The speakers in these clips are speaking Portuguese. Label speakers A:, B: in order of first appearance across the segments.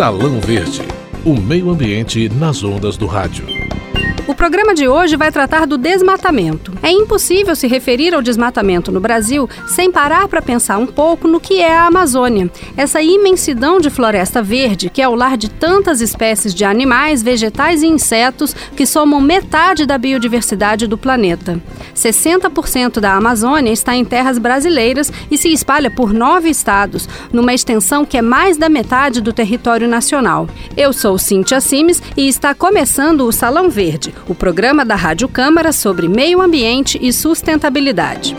A: Salão Verde, o meio ambiente nas ondas do rádio.
B: O programa de hoje vai tratar do desmatamento. É impossível se referir ao desmatamento no Brasil sem parar para pensar um pouco no que é a Amazônia. Essa imensidão de floresta verde, que é o lar de tantas espécies de animais, vegetais e insetos que somam metade da biodiversidade do planeta. 60% da Amazônia está em terras brasileiras e se espalha por nove estados, numa extensão que é mais da metade do território nacional. Eu sou Cíntia Simes e está começando o Salão Verde o programa da Rádio Câmara sobre meio ambiente e sustentabilidade.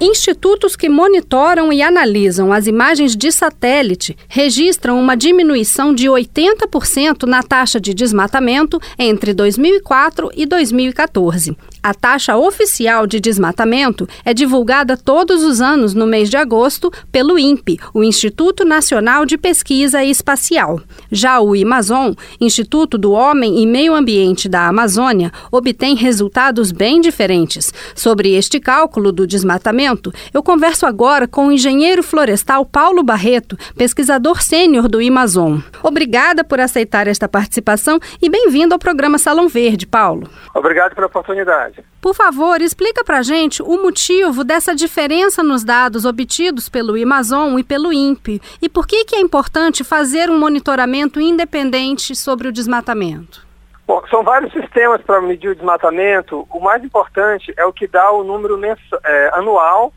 B: Institutos que monitoram e analisam as imagens de satélite registram uma diminuição de 80% na taxa de desmatamento entre 2004 e 2014. A taxa oficial de desmatamento é divulgada todos os anos no mês de agosto pelo INPE, o Instituto Nacional de Pesquisa Espacial. Já o IMAZON, Instituto do Homem e Meio Ambiente da Amazônia, obtém resultados bem diferentes. Sobre este cálculo do desmatamento, eu converso agora com o engenheiro florestal Paulo Barreto, pesquisador sênior do IMAZON. Obrigada por aceitar esta participação e bem-vindo ao programa Salão Verde, Paulo.
C: Obrigado pela oportunidade.
B: Por favor, explica para gente o motivo dessa diferença nos dados obtidos pelo Amazon e pelo INPE e por que, que é importante fazer um monitoramento independente sobre o desmatamento.
C: Bom, são vários sistemas para medir o desmatamento. O mais importante é o que dá o número é, anual,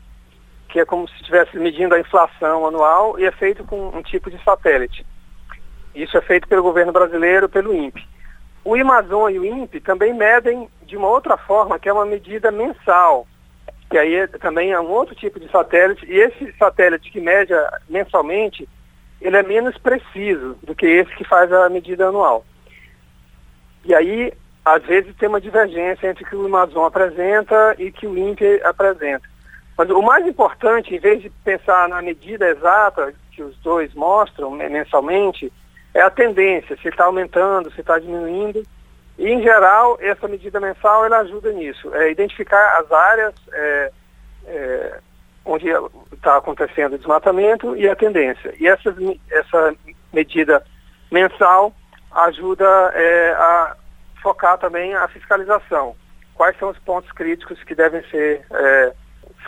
C: que é como se estivesse medindo a inflação anual, e é feito com um tipo de satélite. Isso é feito pelo governo brasileiro, pelo INPE. O Amazon e o INPE também medem de uma outra forma, que é uma medida mensal, que aí é, também é um outro tipo de satélite, e esse satélite que mede mensalmente, ele é menos preciso do que esse que faz a medida anual. E aí, às vezes, tem uma divergência entre o que o Amazon apresenta e que o INPE apresenta. Mas o mais importante, em vez de pensar na medida exata que os dois mostram mensalmente, é a tendência, se está aumentando, se está diminuindo. E, em geral, essa medida mensal ela ajuda nisso, é identificar as áreas é, é, onde está acontecendo o desmatamento e a tendência. E essa, essa medida mensal ajuda é, a focar também a fiscalização. Quais são os pontos críticos que devem ser é,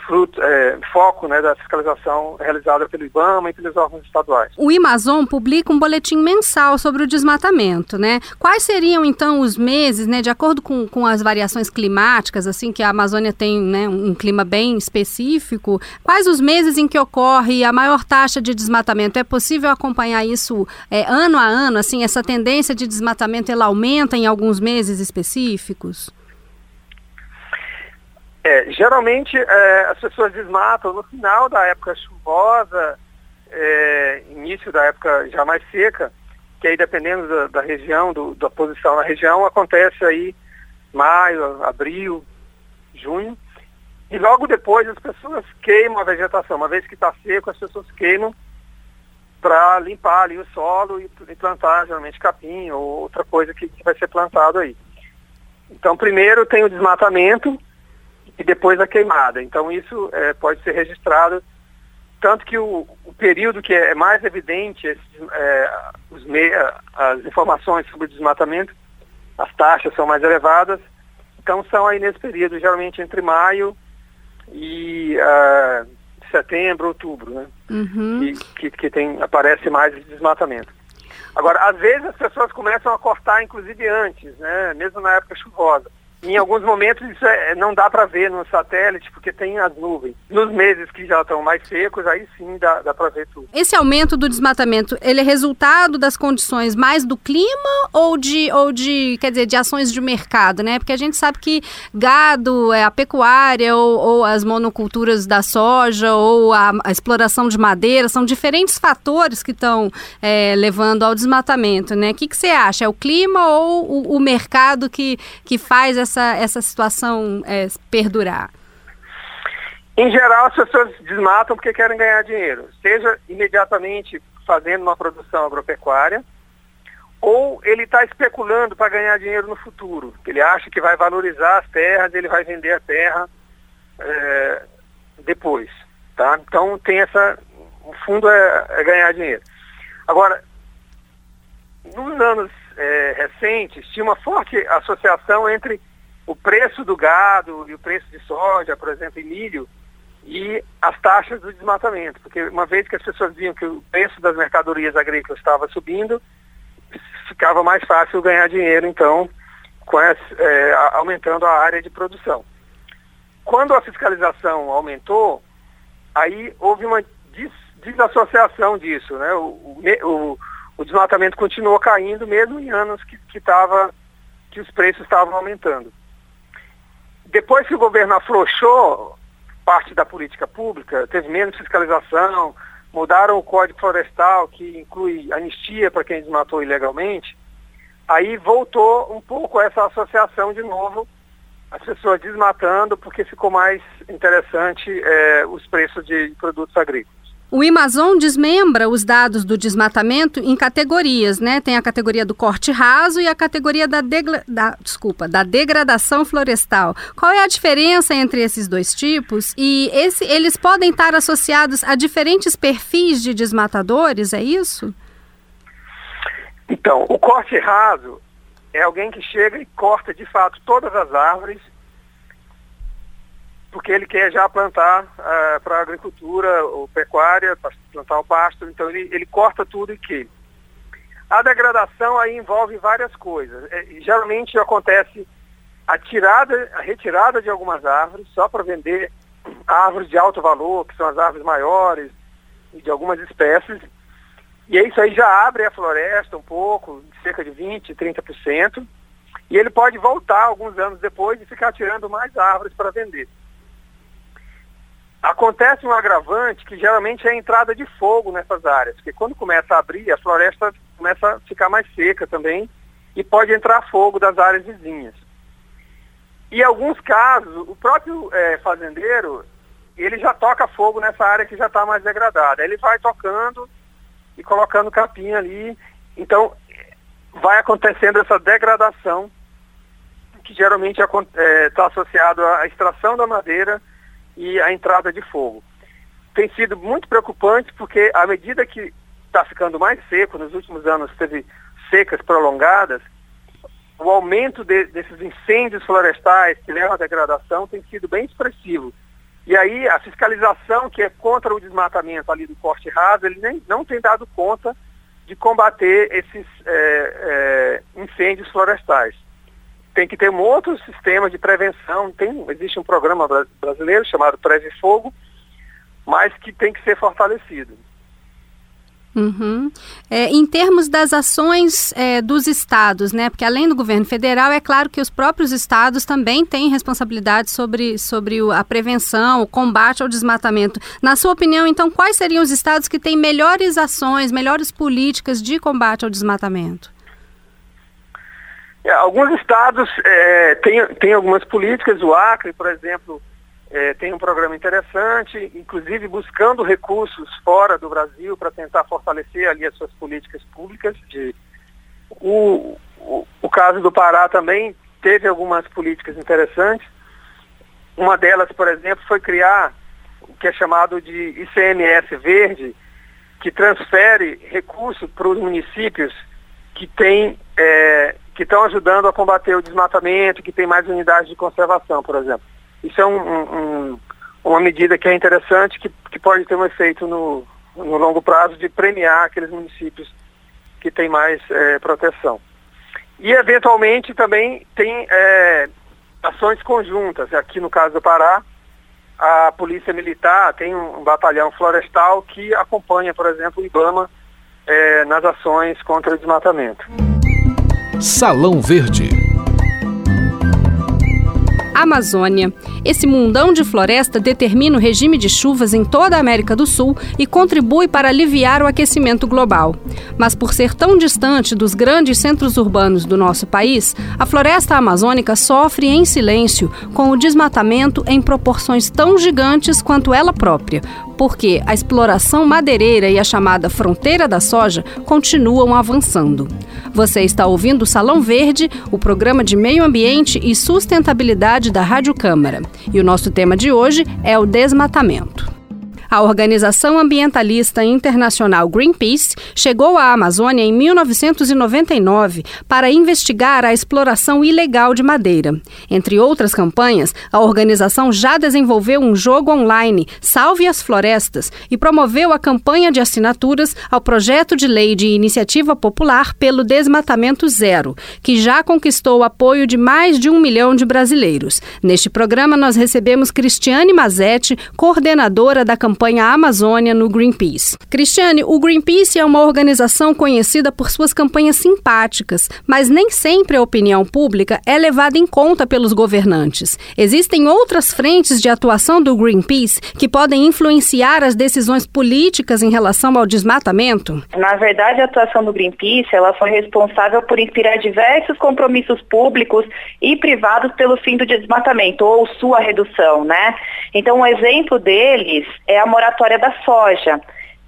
C: fruto, é, foco né, da fiscalização realizada pelo IBAMA e pelos órgãos estaduais.
B: O Amazon publica um boletim mensal sobre o desmatamento, né? Quais seriam então os meses, né, de acordo com, com as variações climáticas, assim que a Amazônia tem né, um clima bem específico, quais os meses em que ocorre a maior taxa de desmatamento? É possível acompanhar isso é, ano a ano, assim, essa tendência de desmatamento ela aumenta em alguns meses específicos?
C: É, geralmente é, as pessoas desmatam no final da época chuvosa, é, início da época já mais seca, que aí dependendo da, da região, do, da posição na região, acontece aí maio, abril, junho. E logo depois as pessoas queimam a vegetação. Uma vez que está seco, as pessoas queimam para limpar ali o solo e, e, plantar geralmente capim ou outra coisa que, que vai ser plantado aí. Então primeiro tem o desmatamento, e depois a queimada. Então isso é, pode ser registrado, tanto que o, o período que é mais evidente, esses, é, me, as informações sobre o desmatamento, as taxas são mais elevadas, então são aí nesse período, geralmente entre maio e uh, setembro, outubro, né? Uhum. Que, que, que, tem, aparece mais desmatamento. Agora, às vezes as pessoas começam a cortar, inclusive antes, né? Mesmo na época chuvosa. Em alguns momentos isso é, não dá para ver no satélite porque tem as nuvens. Nos meses que já estão mais secos, aí sim dá, dá para ver tudo.
B: Esse aumento do desmatamento, ele é resultado das condições mais do clima ou de, ou de quer dizer, de ações de mercado, né? Porque a gente sabe que gado, é, a pecuária ou, ou as monoculturas da soja ou a, a, exploração de madeira são diferentes fatores que estão é, levando ao desmatamento, né? O que, que você acha? É o clima ou o, o mercado que, que faz essa essa, essa situação é, perdurar?
C: Em geral, as pessoas desmatam porque querem ganhar dinheiro, seja imediatamente fazendo uma produção agropecuária, ou ele está especulando para ganhar dinheiro no futuro. Ele acha que vai valorizar as terras, ele vai vender a terra é, depois. Tá? Então tem essa. O fundo é, é ganhar dinheiro. Agora, nos anos é, recentes, tinha uma forte associação entre o preço do gado e o preço de soja, por exemplo, e milho, e as taxas do desmatamento, porque uma vez que as pessoas viam que o preço das mercadorias agrícolas estava subindo, ficava mais fácil ganhar dinheiro, então, essa, é, aumentando a área de produção. Quando a fiscalização aumentou, aí houve uma des desassociação disso, né? O, o, o, desmatamento continuou caindo mesmo em anos que, que, tava, que os preços estavam aumentando. Depois que o governo afrouxou parte da política pública, teve menos fiscalização, mudaram o Código Florestal, que inclui anistia para quem desmatou ilegalmente, aí voltou um pouco essa associação de novo, as pessoas desmatando, porque ficou mais interessante é, os preços de produtos agrícolas.
B: O Amazon desmembra os dados do desmatamento em categorias, né? Tem a categoria do corte raso e a categoria da, da, desculpa, da degradação florestal. Qual é a diferença entre esses dois tipos? E esse, eles podem estar associados a diferentes perfis de desmatadores, é isso?
C: Então, o corte raso é alguém que chega e corta de fato todas as árvores porque ele quer já plantar uh, para agricultura ou pecuária, plantar o pasto, então ele, ele corta tudo e que. A degradação aí envolve várias coisas. É, geralmente acontece a tirada, a retirada de algumas árvores, só para vender árvores de alto valor, que são as árvores maiores, e de algumas espécies. E isso aí já abre a floresta um pouco, cerca de 20%, 30%, e ele pode voltar alguns anos depois e ficar tirando mais árvores para vender. Acontece um agravante que geralmente é a entrada de fogo nessas áreas, porque quando começa a abrir, a floresta começa a ficar mais seca também e pode entrar fogo das áreas vizinhas. E em alguns casos, o próprio é, fazendeiro, ele já toca fogo nessa área que já está mais degradada. Ele vai tocando e colocando capim ali. Então, vai acontecendo essa degradação que geralmente está é, tá associado à extração da madeira e a entrada de fogo. Tem sido muito preocupante porque à medida que está ficando mais seco, nos últimos anos teve secas prolongadas, o aumento de, desses incêndios florestais que levam à degradação tem sido bem expressivo. E aí a fiscalização que é contra o desmatamento ali do corte raso, ele nem, não tem dado conta de combater esses é, é, incêndios florestais tem que ter um outro sistema de prevenção. Tem, existe um programa brasileiro chamado Preve Fogo, mas que tem que ser fortalecido.
B: Uhum. É, em termos das ações é, dos estados, né? Porque além do governo federal, é claro que os próprios estados também têm responsabilidade sobre, sobre a prevenção, o combate ao desmatamento. Na sua opinião, então, quais seriam os estados que têm melhores ações, melhores políticas de combate ao desmatamento?
C: É, alguns estados é, têm, algumas políticas, o Acre, por exemplo, é, tem um programa interessante, inclusive buscando recursos fora do Brasil para tentar fortalecer ali as suas políticas públicas. De, o, o, o caso do Pará também teve algumas políticas interessantes. Uma delas, por exemplo, foi criar o que é chamado de ICMS verde, que transfere recursos para os municípios que têm é, que estão ajudando a combater o desmatamento, que tem mais unidades de conservação, por exemplo. Isso é um, um, uma medida que é interessante, que, que pode ter um efeito no, no longo prazo de premiar aqueles municípios que têm mais é, proteção. E, eventualmente, também tem é, ações conjuntas. Aqui, no caso do Pará, a Polícia Militar tem um, batalhão florestal que acompanha, por exemplo, o IBAMA é, nas ações contra o desmatamento.
A: Salão Verde.
B: Amazônia. Esse mundão de floresta determina o regime de chuvas em toda a América do Sul e contribui para aliviar o aquecimento global. Mas por ser tão distante dos grandes centros urbanos do nosso país, a floresta amazônica sofre em silêncio com o desmatamento em proporções tão gigantes quanto ela própria, porque a exploração madeireira e a chamada fronteira da soja continuam avançando. Você está ouvindo o Salão Verde, o programa de meio ambiente e sustentabilidade da Rádio Câmara. E o nosso tema de hoje é o desmatamento. A organização ambientalista internacional Greenpeace chegou à Amazônia em 1999 para investigar a exploração ilegal de madeira. Entre outras campanhas, a organização já desenvolveu um jogo online, Salve as Florestas, e promoveu a campanha de assinaturas ao projeto de lei de iniciativa popular pelo desmatamento zero, que já conquistou o apoio de mais de um milhão de brasileiros. Neste programa, nós recebemos Cristiane Mazetti, coordenadora da campanha Amazônia no Greenpeace. Cristiane, o Greenpeace é uma organização conhecida por suas campanhas simpáticas, mas nem sempre a opinião pública é levada em conta pelos governantes. Existem outras frentes de atuação do Greenpeace que podem influenciar as decisões políticas em relação ao desmatamento?
D: Na verdade, a atuação do Greenpeace ela foi responsável por inspirar diversos compromissos públicos e privados pelo fim do desmatamento ou sua redução, né? Então, um exemplo deles é a moratória da soja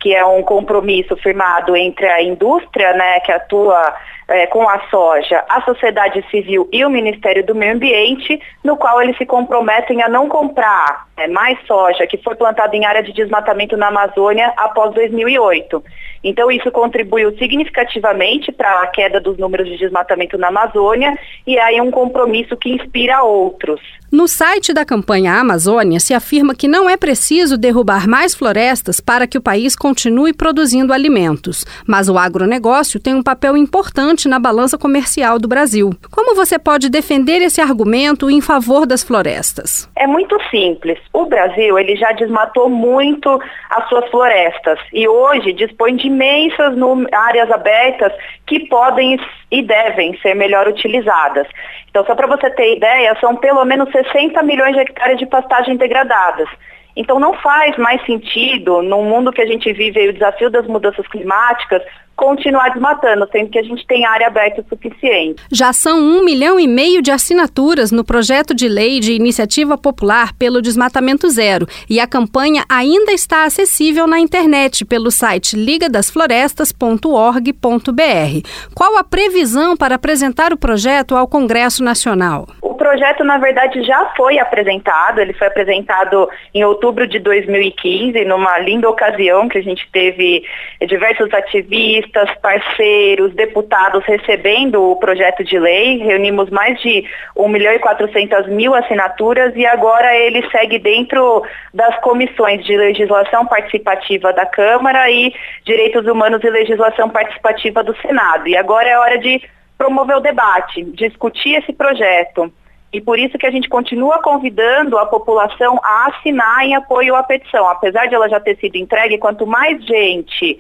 D: que é um compromisso firmado entre a indústria, né, que atua é, com a soja, a sociedade civil e o Ministério do Meio Ambiente, no qual eles se comprometem a não comprar é, mais soja que foi plantada em área de desmatamento na Amazônia após 2008. Então, isso contribuiu significativamente para a queda dos números de desmatamento na Amazônia e aí um compromisso que inspira outros.
B: No site da campanha Amazônia se afirma que não é preciso derrubar mais florestas para que o país continue produzindo alimentos, mas o agronegócio tem um papel importante na balança comercial do Brasil. Como você pode defender esse argumento em favor das florestas?
D: É muito simples. O Brasil ele já desmatou muito as suas florestas e hoje dispõe de imensas áreas abertas que podem e devem ser melhor utilizadas. Então, só para você ter ideia, são pelo menos 60 milhões de hectares de pastagem degradadas. Então não faz mais sentido, num mundo que a gente vive o desafio das mudanças climáticas, continuar desmatando, sendo que a gente tem área aberta o suficiente.
B: Já são um milhão e meio de assinaturas no projeto de lei de iniciativa popular pelo desmatamento zero e a campanha ainda está acessível na internet pelo site ligadasflorestas.org.br. Qual a previsão para apresentar o projeto ao Congresso Nacional?
D: O projeto, na verdade, já foi apresentado. Ele foi apresentado em outubro de 2015, numa linda ocasião que a gente teve diversos ativistas, parceiros, deputados recebendo o projeto de lei. Reunimos mais de 1 milhão e 400 mil assinaturas e agora ele segue dentro das comissões de legislação participativa da Câmara e Direitos Humanos e Legislação Participativa do Senado. E agora é hora de promover o debate, discutir esse projeto. E por isso que a gente continua convidando a população a assinar em apoio à petição. Apesar de ela já ter sido entregue, quanto mais gente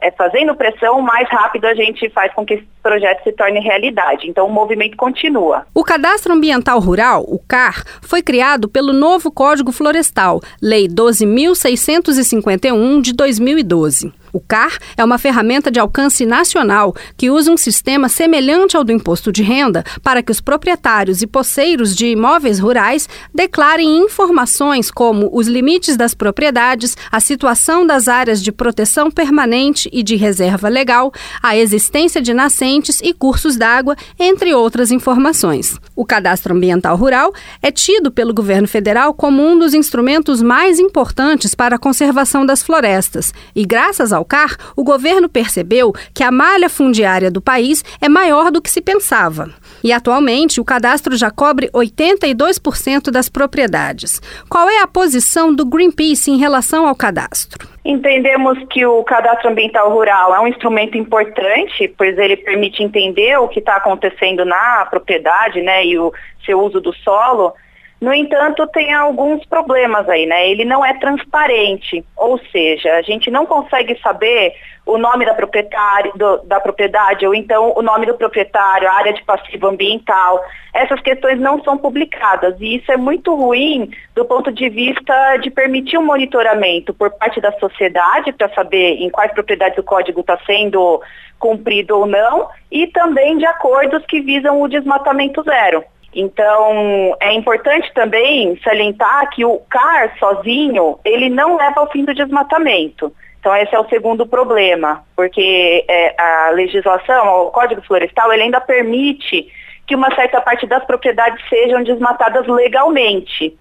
D: é, fazendo pressão, mais rápido a gente faz com que projeto se torne realidade. Então, o movimento continua.
B: O Cadastro Ambiental Rural, o CAR, foi criado pelo novo Código Florestal, Lei 12.651 de 2012. O CAR é uma ferramenta de alcance nacional que usa um sistema semelhante ao do imposto de renda para que os proprietários e poceiros de imóveis rurais declarem informações como os limites das propriedades, a situação das áreas de proteção permanente e de reserva legal, a existência de nascentes e cursos d'água, entre outras informações. O Cadastro Ambiental Rural é tido pelo governo federal como um dos instrumentos mais importantes para a conservação das florestas e, graças ao CAR, o governo percebeu que a malha fundiária do país é maior do que se pensava. E atualmente o cadastro já cobre 82% das propriedades. Qual é a posição do Greenpeace em relação ao cadastro?
D: Entendemos que o cadastro ambiental rural é um instrumento importante, pois ele permite entender o que está acontecendo na propriedade né, e o seu uso do solo. No entanto, tem alguns problemas aí, né? Ele não é transparente, ou seja, a gente não consegue saber o nome da, proprietária, do, da propriedade ou então o nome do proprietário, a área de passivo ambiental. Essas questões não são publicadas e isso é muito ruim do ponto de vista de permitir um monitoramento por parte da sociedade para saber em quais propriedades o código está sendo cumprido ou não e também de acordos que visam o desmatamento zero. Então, é importante também salientar que o CAR sozinho, ele não leva ao fim do desmatamento. Então, esse é o segundo problema, porque é, a legislação, o Código Florestal, ele ainda permite que uma certa parte das propriedades sejam desmatadas legalmente.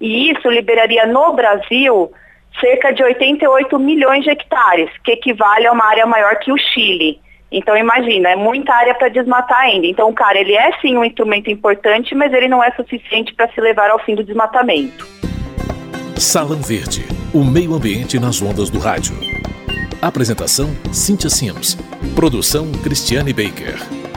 D: E isso liberaria no Brasil cerca de 88 milhões de hectares, que equivale a uma área maior que o Chile. Então imagina, é muita área para desmatar ainda. Então, cara, ele é sim um instrumento importante, mas ele não é suficiente para se levar ao fim do desmatamento.
A: Salão Verde, o meio ambiente nas ondas do rádio. Apresentação: Cíntia Sims. Produção: Cristiane Baker.